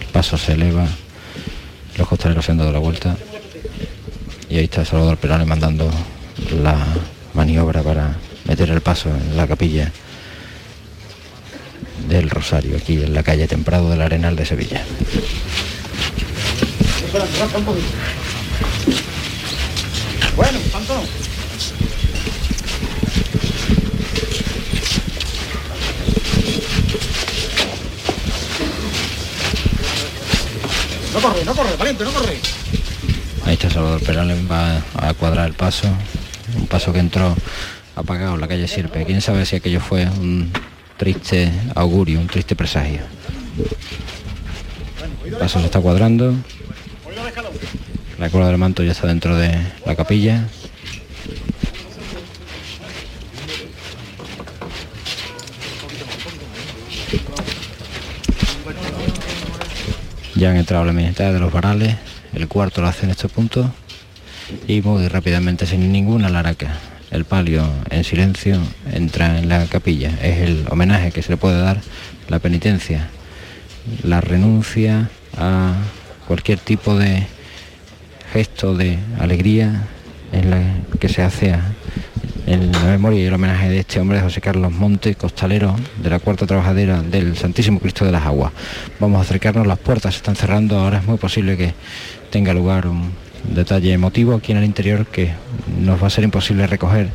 El paso se eleva. Los costaleros se han dado la vuelta. Y ahí está Salvador Perales mandando la maniobra para meter el paso en la capilla del Rosario, aquí en la calle Temprado del Arenal de Sevilla. Bueno, tanto no. Corre, no corre, valiente, no corre. Ahí está Salvador Perales, va a cuadrar el paso. Un paso que entró apagado en la calle Sierpe. Quién sabe si aquello fue un triste augurio, un triste presagio. El paso se está cuadrando. La cola del manto ya está dentro de la capilla. Ya han entrado la mitad de los varales, el cuarto lo hace en estos puntos y muy rápidamente sin ninguna laraca. El palio en silencio entra en la capilla. Es el homenaje que se le puede dar, la penitencia, la renuncia a cualquier tipo de gesto de alegría en la que se hace en la memoria y el homenaje de este hombre, José Carlos Monte, costalero de la cuarta trabajadera del Santísimo Cristo de las Aguas. Vamos a acercarnos, las puertas están cerrando, ahora es muy posible que tenga lugar un detalle emotivo aquí en el interior que nos va a ser imposible recoger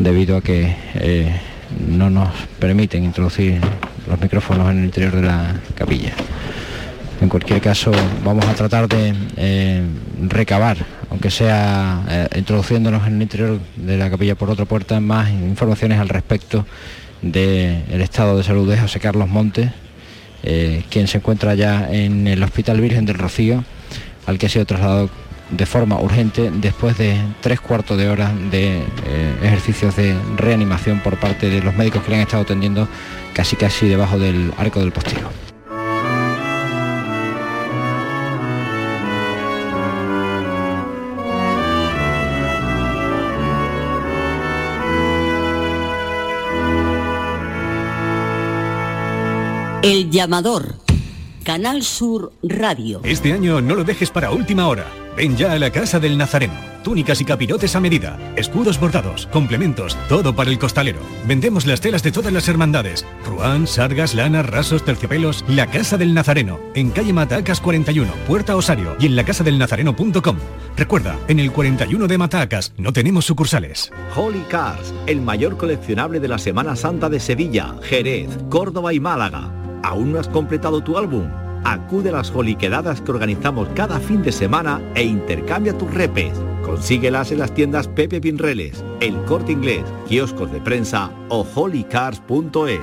debido a que eh, no nos permiten introducir los micrófonos en el interior de la capilla. En cualquier caso, vamos a tratar de eh, recabar, aunque sea eh, introduciéndonos en el interior de la capilla por otra puerta, más informaciones al respecto del estado de salud de José Carlos Montes, eh, quien se encuentra ya en el Hospital Virgen del Rocío, al que ha sido trasladado de forma urgente después de tres cuartos de hora de ejercicios de reanimación por parte de los médicos que le han estado atendiendo casi casi debajo del arco del postigo. El llamador. Canal Sur Radio. Este año no lo dejes para última hora. Ven ya a la Casa del Nazareno. Túnicas y capirotes a medida, escudos bordados, complementos, todo para el costalero. Vendemos las telas de todas las hermandades. Ruán, sargas, lanas, rasos, terciopelos. La Casa del Nazareno. En calle Matacas 41, Puerta Osario y en lacasadelnazareno.com. Recuerda, en el 41 de Matacas no tenemos sucursales. Holy Cars, el mayor coleccionable de la Semana Santa de Sevilla, Jerez, Córdoba y Málaga ¿Aún no has completado tu álbum? Acude a las joliquedadas que organizamos cada fin de semana e intercambia tus repes. Consíguelas en las tiendas Pepe Pinreles, El Corte Inglés, kioscos de prensa o holycars.es.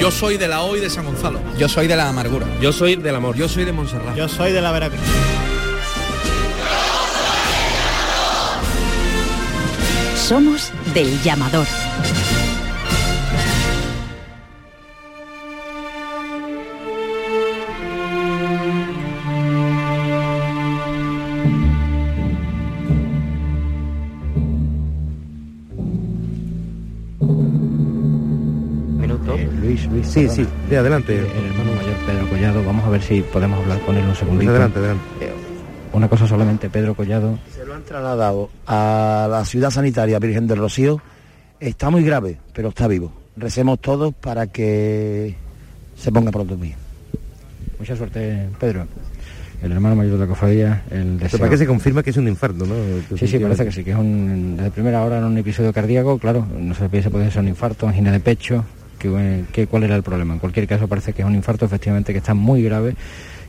Yo soy de la hoy de San Gonzalo. Yo soy de la amargura. Yo soy del amor. Yo soy de Montserrat. Yo soy de la Veracruz. Somos del llamador. Sí, sí, de adelante. El hermano mayor Pedro Collado, vamos a ver si podemos hablar con él un segundito. adelante, adelante. Eh, una cosa solamente, Pedro Collado. Se lo han trasladado a la ciudad sanitaria Virgen del Rocío. Está muy grave, pero está vivo. Recemos todos para que se ponga pronto bien. Mucha suerte, Pedro. El hermano mayor de la cofradía, el deseo... ¿Para qué se confirma que es un infarto, no? Sí, sí, parece que sí, que es un, desde primera hora en un episodio cardíaco, claro, no se piensa puede ser un infarto, angina de pecho, que, cuál era el problema. En cualquier caso parece que es un infarto efectivamente que está muy grave,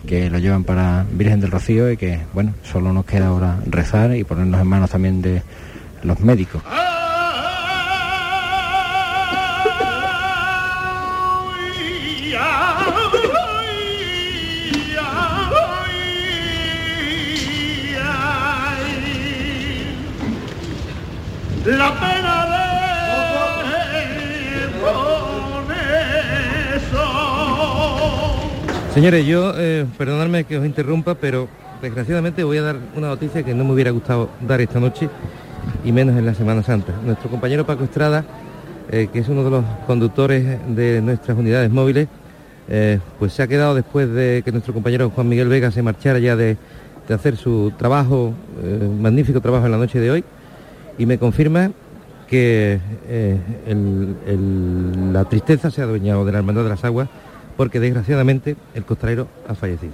que lo llevan para Virgen del Rocío y que, bueno, solo nos queda ahora rezar y ponernos en manos también de los médicos. La Señores, yo, eh, perdonadme que os interrumpa, pero desgraciadamente voy a dar una noticia que no me hubiera gustado dar esta noche y menos en la Semana Santa. Nuestro compañero Paco Estrada, eh, que es uno de los conductores de nuestras unidades móviles, eh, pues se ha quedado después de que nuestro compañero Juan Miguel Vega se marchara ya de, hacer su trabajo, magnífico trabajo en la noche de hoy, y me confirma que la tristeza se ha adueñado de la Hermandad de las Aguas porque desgraciadamente el costalero ha fallecido.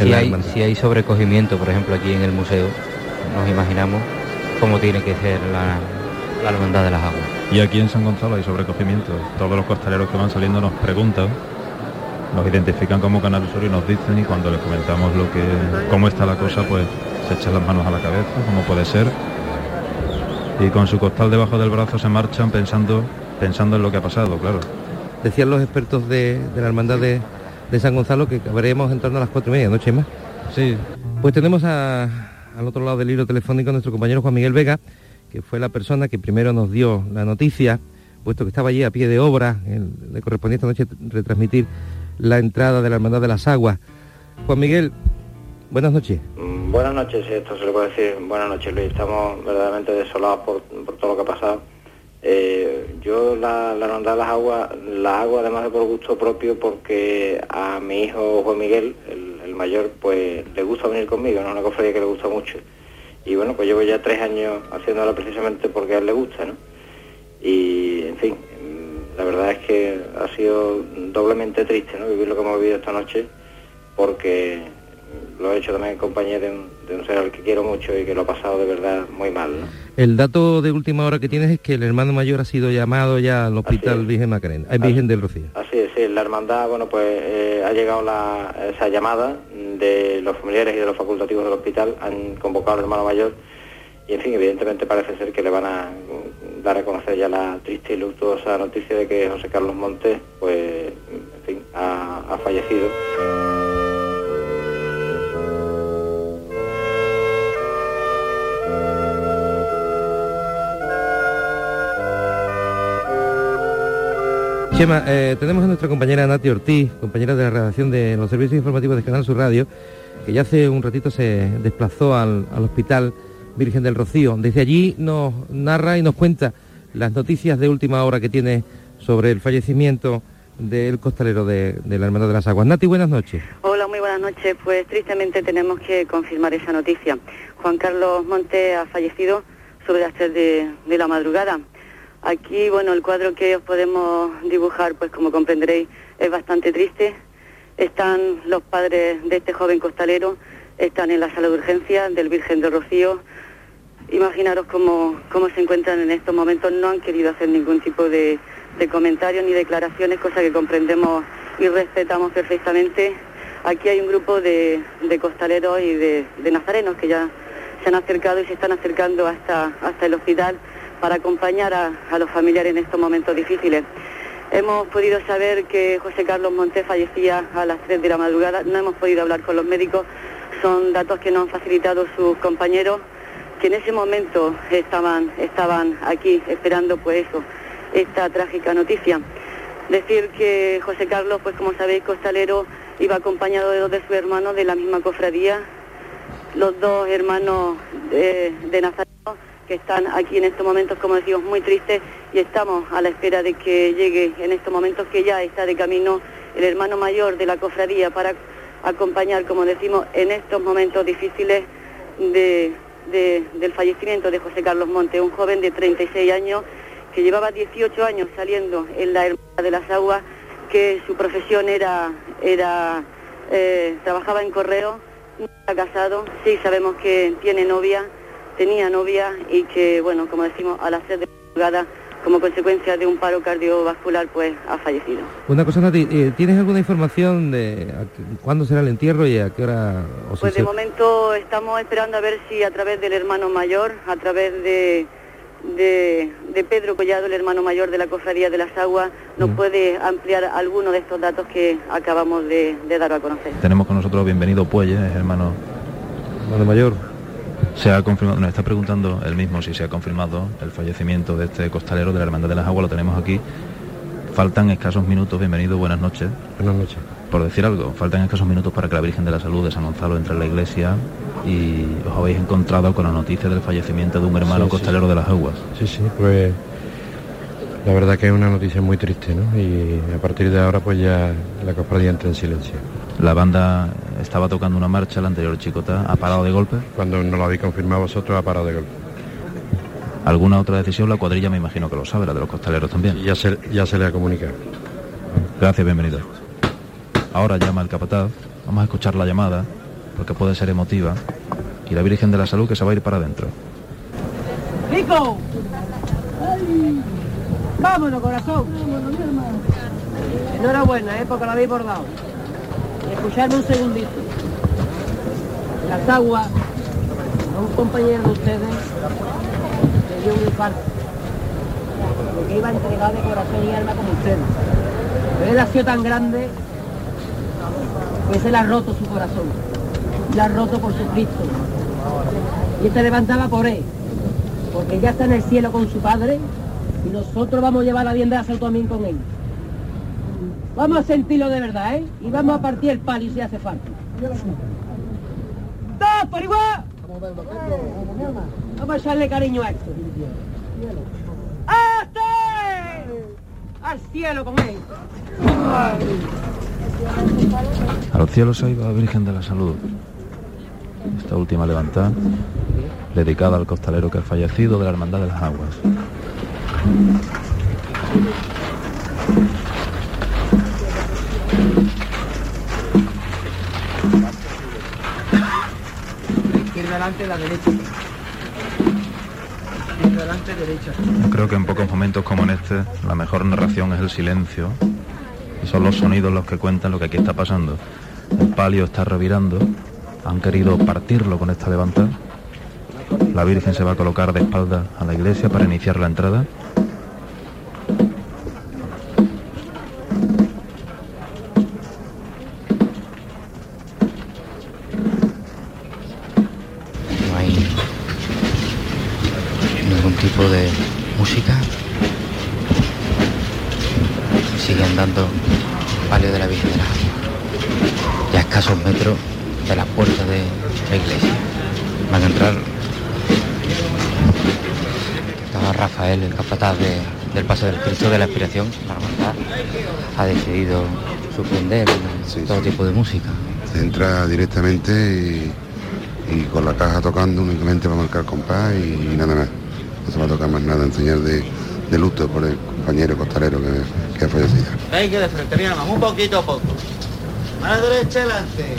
Si hay, si hay sobrecogimiento, por ejemplo, aquí en el museo, nos imaginamos cómo tiene que ser la, la hermandad de las aguas. Y aquí en San Gonzalo hay sobrecogimiento. Todos los costaleros que van saliendo nos preguntan nos identifican como Canal Sur y nos dicen y cuando les comentamos lo que cómo está la cosa, pues se echan las manos a la cabeza, como puede ser. Y con su costal debajo del brazo se marchan pensando, pensando en lo que ha pasado, claro. Decían los expertos de, de la hermandad de, de San Gonzalo que acabaremos en torno a las cuatro y media, noche más. Sí. Pues tenemos a- al otro lado del hilo telefónico nuestro compañero Juan Miguel Vega, que fue la persona que primero nos dio la noticia, puesto que estaba allí a pie de obra, le correspondía esta noche retransmitir la entrada de la Hermandad de las Aguas. Juan Miguel, buenas noches. Buenas noches, esto se le puede decir. Buenas noches, Luis. Estamos verdaderamente desolados por, todo lo que ha pasado. Eh, yo la, la hermandad de las aguas la hago además de por gusto propio porque a mi hijo Juan Miguel, el, mayor, pues le gusta venir conmigo, no es una cofradía que le gusta mucho. Y bueno, pues llevo ya tres años haciéndola precisamente porque a él le gusta, ¿no? Y en fin, mm, la verdad es que ha sido doblemente triste, ¿no? Vivir lo que hemos vivido esta noche porque lo he hecho también en compañía de un, de un ser al que quiero mucho y que lo ha pasado de verdad muy mal, ¿no? El dato de última hora que tienes es que el hermano mayor ha sido llamado ya al Hospital Virgen Macarena, eh, Virgen del Rocío. Así es, sí, la hermandad, bueno, pues eh, ha llegado la- esa llamada de los familiares y de los facultativos del hospital, han convocado al hermano mayor y, en fin, evidentemente parece ser que le van a dar a conocer ya la triste y luctuosa noticia de que José Carlos Montes, pues, en fin, ha, ha fallecido. Chema, eh, tenemos a nuestra compañera Nati Ortiz, compañera de la redacción de los servicios informativos de Canal Sur Radio, que ya hace un ratito se desplazó al, al Hospital Virgen del Rocío. Desde allí nos narra y nos cuenta las noticias de última hora que tiene sobre el fallecimiento del costalero de, de la Hermandad de las Aguas. Nati, buenas noches. Hola, muy buenas noches. Pues tristemente tenemos que confirmar esa noticia. Juan Carlos Monte ha fallecido sobre las 3 de, de la madrugada. Aquí, bueno, el cuadro que os podemos dibujar, pues como comprenderéis, es bastante triste. Están los padres de este joven costalero, están en la sala de urgencia del Virgen del Rocío. Imaginaros cómo, cómo se encuentran en estos momentos. No han querido hacer ningún tipo de, de comentarios ni declaraciones, cosa que comprendemos y respetamos perfectamente. Aquí hay un grupo de, de costaleros y de, de nazarenos que ya se han acercado y se están acercando hasta, hasta el hospital para acompañar a, los familiares en estos momentos difíciles. Hemos podido saber que José Carlos Montes fallecía a las 3 de la madrugada. No hemos podido hablar con los médicos. Son datos que nos han facilitado sus compañeros que en ese momento estaban, estaban aquí esperando pues eso, esta trágica noticia. Decir que José Carlos, pues como sabéis, costalero, iba acompañado de dos de sus hermanos de la misma cofradía, los dos hermanos de, de Nazareno que están aquí en estos momentos, como decimos, muy tristes y estamos a la espera de que llegue en estos momentos que ya está de camino el hermano mayor de la cofradía para acompañar, como decimos, en estos momentos difíciles de, de- del fallecimiento de José Carlos Monte, un joven de 36 años que llevaba 18 años saliendo en la Hermandad de las Aguas, que su profesión era, era eh, trabajaba en correo, no está casado, sí sabemos que tiene novia, tenía novia y que, bueno, como decimos, a las 3 de la madrugada, como consecuencia de un paro cardiovascular, pues ha fallecido. Una cosa, Nati, eh, ¿tienes alguna información de cuándo será el entierro y a qué hora? o si Pues de se- momento estamos esperando a ver si a través del hermano mayor, a través de, de, de Pedro Collado, el hermano mayor de la Cofradía de las Aguas, nos puede ampliar alguno de estos datos que acabamos de, de dar a conocer. Tenemos con nosotros bienvenido Puelle, es hermano. Hermano mayor. Se ha confirmado, nos está preguntando él mismo si se ha confirmado el fallecimiento de este costalero de la Hermandad de las Aguas, lo tenemos aquí. Faltan escasos minutos, bienvenido, buenas noches. Buenas noches. Por decir algo, faltan escasos minutos para que la Virgen de la Salud de San Gonzalo entre en la iglesia y os habéis encontrado con la noticia del fallecimiento de un hermano Sí, sí. costalero de las aguas. Sí, sí, pues la verdad que es una noticia muy triste, ¿no? Y a partir de ahora pues ya la cofradía entra en silencio. La banda estaba tocando una marcha, la anterior chicota ha parado de golpe. Cuando nos lo habéis confirmado vosotros ha parado de golpe. ¿Alguna otra decisión? La cuadrilla me imagino que lo sabe, la de los costaleros también. Ya se, ya se le ha comunicado. Gracias, bienvenido. Ahora llama el capataz, vamos a escuchar la llamada, porque puede ser emotiva, y la Virgen de la Salud que se va a ir para adentro. ¡Rico! Vámonos, corazón. Enhorabuena, ¿eh? Porque lo habéis bordado. Escucharme un segundito. Las aguas, a un compañero de ustedes, le dio un infarto. Porque iba a entregar de corazón y alma como ustedes. Pero él ha sido tan grande que se le ha roto su corazón. Le ha roto por su Cristo. Y se levantaba por él. Porque ya está en el cielo con su padre y nosotros vamos a llevar la bien de hacer también con él. Vamos a sentirlo de verdad, ¿eh? Y vamos a partir el palo si hace falta. ¡Dos por igual! Vamos a echarle cariño a esto. Al cielo con él. A los cielos ha ido la Virgen de la Salud. Esta última levantada, dedicada al costalero que ha fallecido de la Hermandad de las Aguas. La derecha. Creo que en pocos momentos como en este, la mejor narración es el silencio. Y son los sonidos los que cuentan lo que aquí está pasando. El palio está revirando. Han querido partirlo con esta levantada. La Virgen se va a colocar de espalda a la iglesia para iniciar la entrada. No hay ningún tipo de música. Sigue andando palio de la Virgen de las Aguas. Ya a escasos metros de la puerta de la iglesia. Van a entrar. Estaba Rafael, el capataz de- del paso del Cristo de la Inspiración. La hermandad ha decidido suspender todo música. entra directamente y, y con la caja tocando únicamente va a marcar compás y, nada más. No se va a tocar más nada, enseñar de, de luto por el compañero costalero que, que ha fallecido. Venga de frente, mira, vamos un poquito a poco. Más derecha adelante.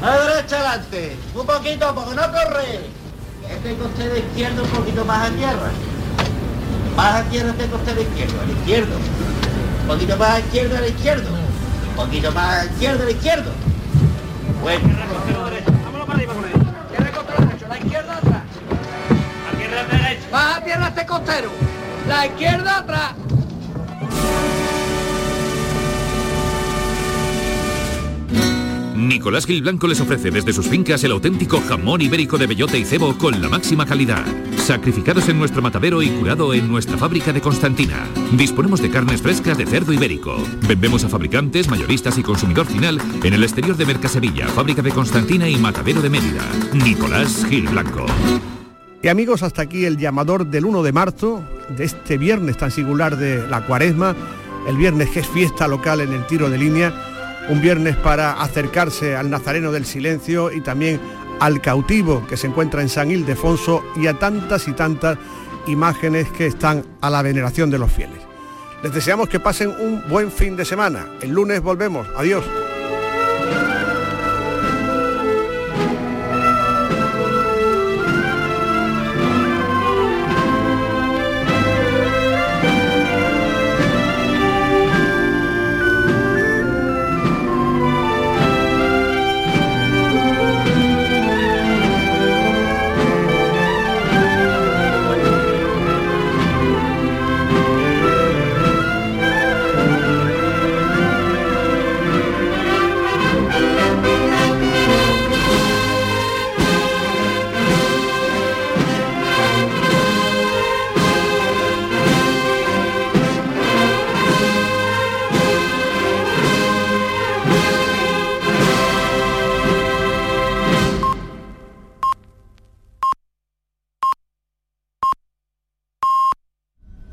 Más derecha adelante. Un poquito a poco, no corre. Este costero izquierdo un poquito más a tierra. Más a tierra este costero izquierdo, al izquierdo. Un poquito más a izquierdo, al izquierdo. Un poquito más a izquierdo, al izquierdo. Bueno. Vámonos para arriba con él. Tierra costero derecho, la izquierda atrás. La tierra derecha. Baja tierra este costero. La izquierda atrás. Nicolás Gil Blanco les ofrece desde sus fincas el auténtico jamón ibérico de bellota y cebo con la máxima calidad. Sacrificados en nuestro matadero y curado en nuestra fábrica de Constantina. Disponemos de carnes frescas de cerdo ibérico. Vendemos a fabricantes, mayoristas y consumidor final en el exterior de Mercasevilla, fábrica de Constantina y matadero de Mérida. Nicolás Gil Blanco. Y amigos, hasta aquí el llamador del 1 de marzo, de este viernes tan singular de la cuaresma, el viernes que es fiesta local en el tiro de línea, un viernes para acercarse al Nazareno del Silencio y también al cautivo que se encuentra en San Ildefonso y a tantas y tantas imágenes que están a la veneración de los fieles. Les deseamos que pasen un buen fin de semana. El lunes volvemos. Adiós.